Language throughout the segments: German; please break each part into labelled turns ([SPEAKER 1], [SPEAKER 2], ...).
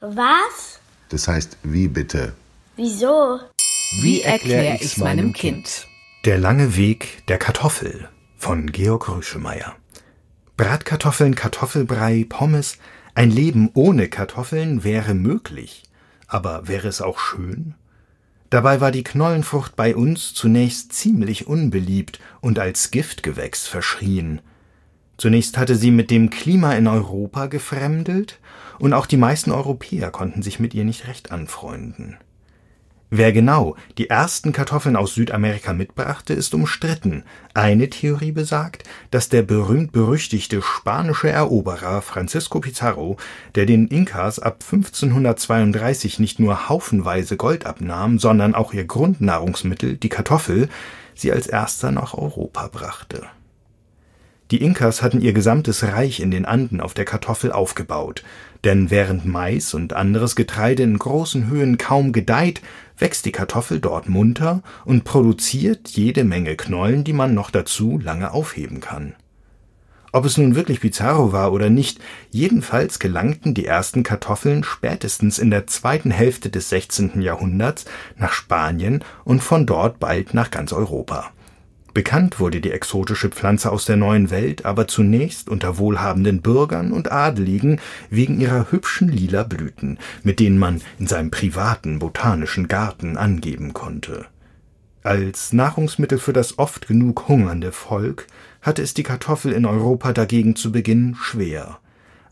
[SPEAKER 1] Was?
[SPEAKER 2] Das heißt, wie bitte?
[SPEAKER 1] Wieso?
[SPEAKER 3] Wie erkläre ich's meinem Kind?
[SPEAKER 4] Der lange Weg der Kartoffel von Georg Rüschemeyer. Bratkartoffeln, Kartoffelbrei, Pommes. Ein Leben ohne Kartoffeln wäre möglich. Aber wäre es auch schön? Dabei war die Knollenfrucht bei uns zunächst ziemlich unbeliebt und als Giftgewächs verschrien. Zunächst hatte sie mit dem Klima in Europa gefremdelt, und auch die meisten Europäer konnten sich mit ihr nicht recht anfreunden. Wer genau die ersten Kartoffeln aus Südamerika mitbrachte, ist umstritten. Eine Theorie besagt, dass der berühmt-berüchtigte spanische Eroberer Francisco Pizarro, der den Inkas ab 1532 nicht nur haufenweise Gold abnahm, sondern auch ihr Grundnahrungsmittel, die Kartoffel, sie als erster nach Europa brachte. Die Inkas hatten ihr gesamtes Reich in den Anden auf der Kartoffel aufgebaut, denn während Mais und anderes Getreide in großen Höhen kaum gedeiht, wächst die Kartoffel dort munter und produziert jede Menge Knollen, die man noch dazu lange aufheben kann. Ob es nun wirklich Pizarro war oder nicht, jedenfalls gelangten die ersten Kartoffeln spätestens in der zweiten Hälfte des 16. Jahrhunderts nach Spanien und von dort bald nach ganz Europa Bekannt wurde die exotische Pflanze aus der Neuen Welt aber zunächst unter wohlhabenden Bürgern und Adeligen wegen ihrer hübschen lila Blüten, mit denen man in seinem privaten botanischen Garten angeben konnte. Als Nahrungsmittel für das oft genug hungernde Volk hatte es die Kartoffel in Europa dagegen zu Beginn schwer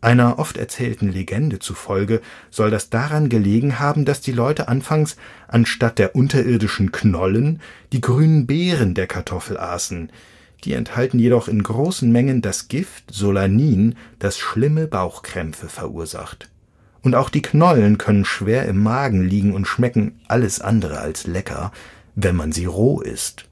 [SPEAKER 4] einer oft erzählten Legende zufolge soll das daran gelegen haben, dass die Leute anfangs anstatt der unterirdischen Knollen die grünen Beeren der Kartoffel aßen. Die enthalten jedoch in großen Mengen das Gift Solanin, das schlimme Bauchkrämpfe verursacht. Und auch die Knollen können schwer im Magen liegen und schmecken alles andere als lecker, wenn man sie roh isst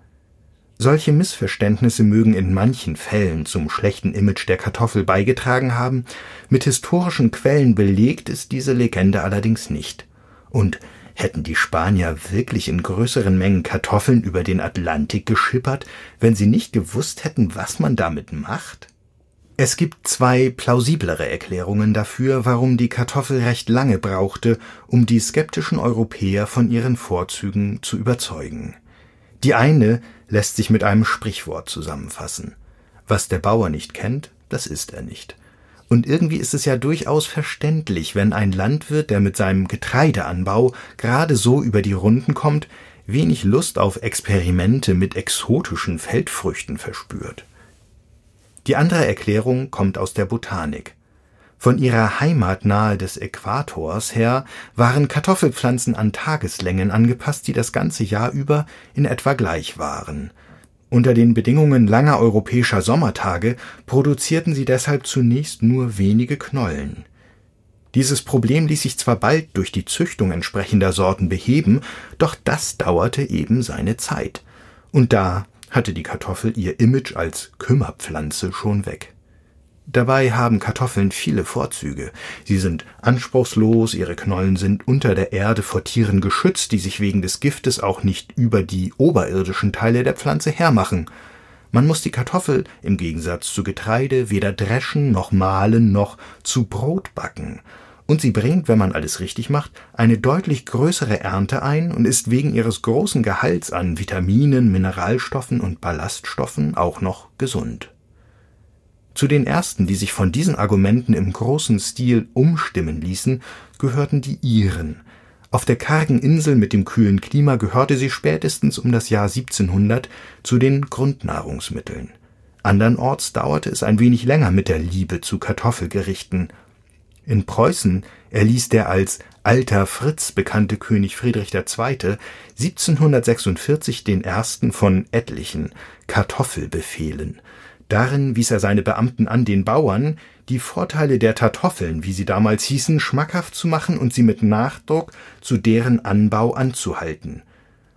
[SPEAKER 4] solche Missverständnisse mögen in manchen Fällen zum schlechten Image der Kartoffel beigetragen haben, mit historischen Quellen belegt ist diese Legende allerdings nicht. Und hätten die Spanier wirklich in größeren Mengen Kartoffeln über den Atlantik geschippert, wenn sie nicht gewusst hätten, was man damit macht? Es gibt zwei plausiblere Erklärungen dafür, warum die Kartoffel recht lange brauchte, um die skeptischen Europäer von ihren Vorzügen zu überzeugen. Die eine lässt sich mit einem Sprichwort zusammenfassen. Was der Bauer nicht kennt, das ist er nicht. Und irgendwie ist es ja durchaus verständlich, wenn ein Landwirt, der mit seinem Getreideanbau gerade so über die Runden kommt, wenig Lust auf Experimente mit exotischen Feldfrüchten verspürt. Die andere Erklärung kommt aus der Botanik. Von ihrer Heimat nahe des Äquators her waren Kartoffelpflanzen an Tageslängen angepasst, die das ganze Jahr über in etwa gleich waren. Unter den Bedingungen langer europäischer Sommertage produzierten sie deshalb zunächst nur wenige Knollen. Dieses Problem ließ sich zwar bald durch die Züchtung entsprechender Sorten beheben, doch das dauerte eben seine Zeit. Und da hatte die Kartoffel ihr Image als Kümmerpflanze schon weg Dabei haben Kartoffeln viele Vorzüge. Sie sind anspruchslos, ihre Knollen sind unter der Erde vor Tieren geschützt, die sich wegen des Giftes auch nicht über die oberirdischen Teile der Pflanze hermachen. Man muss die Kartoffel im Gegensatz zu Getreide weder dreschen noch mahlen noch zu Brot backen. Und sie bringt, wenn man alles richtig macht, eine deutlich größere Ernte ein und ist wegen ihres großen Gehalts an Vitaminen, Mineralstoffen und Ballaststoffen auch noch gesund zu den ersten, die sich von diesen Argumenten im großen Stil umstimmen ließen, gehörten die Iren. Auf der kargen Insel mit dem kühlen Klima gehörte sie spätestens um das Jahr 1700 zu den Grundnahrungsmitteln. Andernorts dauerte es ein wenig länger mit der Liebe zu Kartoffelgerichten. In Preußen erließ der als Alter Fritz bekannte König Friedrich II. 1746 den ersten von etlichen Kartoffelbefehlen Darin wies er seine Beamten an, den Bauern die Vorteile der Kartoffeln, wie sie damals hießen, schmackhaft zu machen und sie mit Nachdruck zu deren Anbau anzuhalten.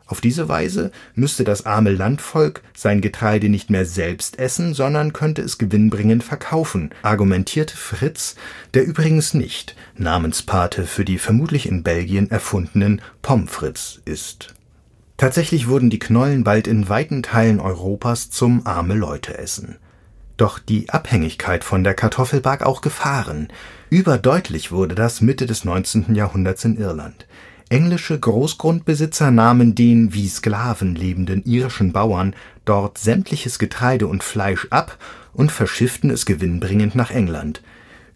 [SPEAKER 4] Auf diese Weise müsste das arme Landvolk sein Getreide nicht mehr selbst essen, sondern könnte es gewinnbringend verkaufen, argumentierte Fritz, der übrigens nicht Namenspate für die vermutlich in Belgien erfundenen Pommes frites ist Tatsächlich wurden die Knollen bald in weiten Teilen Europas zum arme Leute essen. Doch die Abhängigkeit von der Kartoffel barg auch Gefahren. Überdeutlich wurde das Mitte des 19. Jahrhunderts in Irland. Englische Großgrundbesitzer nahmen den wie Sklaven lebenden irischen Bauern dort sämtliches Getreide und Fleisch ab und verschifften es gewinnbringend nach England.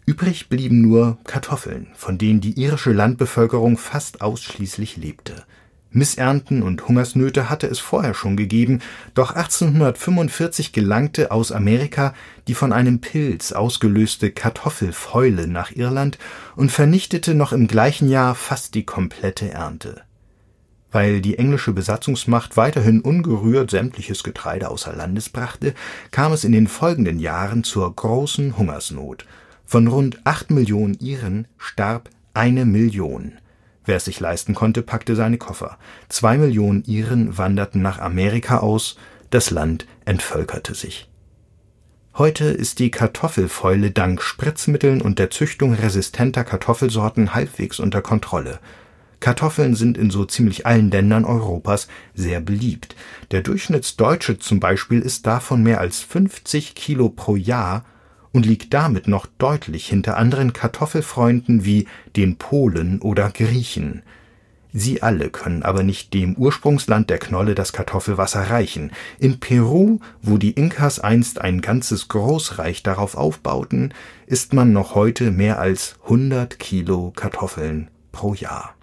[SPEAKER 4] Übrig blieben nur Kartoffeln, von denen die irische Landbevölkerung fast ausschließlich lebte Missernten und Hungersnöte hatte es vorher schon gegeben, doch 1845 gelangte aus Amerika die von einem Pilz ausgelöste Kartoffelfäule nach Irland und vernichtete noch im gleichen Jahr fast die komplette Ernte. Weil die englische Besatzungsmacht weiterhin ungerührt sämtliches Getreide außer Landes brachte, kam es in den folgenden Jahren zur großen Hungersnot. Von rund acht Millionen Iren starb eine Million Wer es sich leisten konnte, packte seine Koffer. Zwei Millionen Iren wanderten nach Amerika aus, das Land entvölkerte sich. Heute ist die Kartoffelfäule dank Spritzmitteln und der Züchtung resistenter Kartoffelsorten halbwegs unter Kontrolle. Kartoffeln sind in so ziemlich allen Ländern Europas sehr beliebt. Der Durchschnittsdeutsche zum Beispiel isst davon mehr als 50 Kilo pro Jahr und liegt damit noch deutlich hinter anderen Kartoffelfreunden wie den Polen oder Griechen. Sie alle können aber nicht dem Ursprungsland der Knolle das Kartoffelwasser reichen. In Peru, wo die Inkas einst ein ganzes Großreich darauf aufbauten, isst man noch heute mehr als 100 Kilo Kartoffeln pro Jahr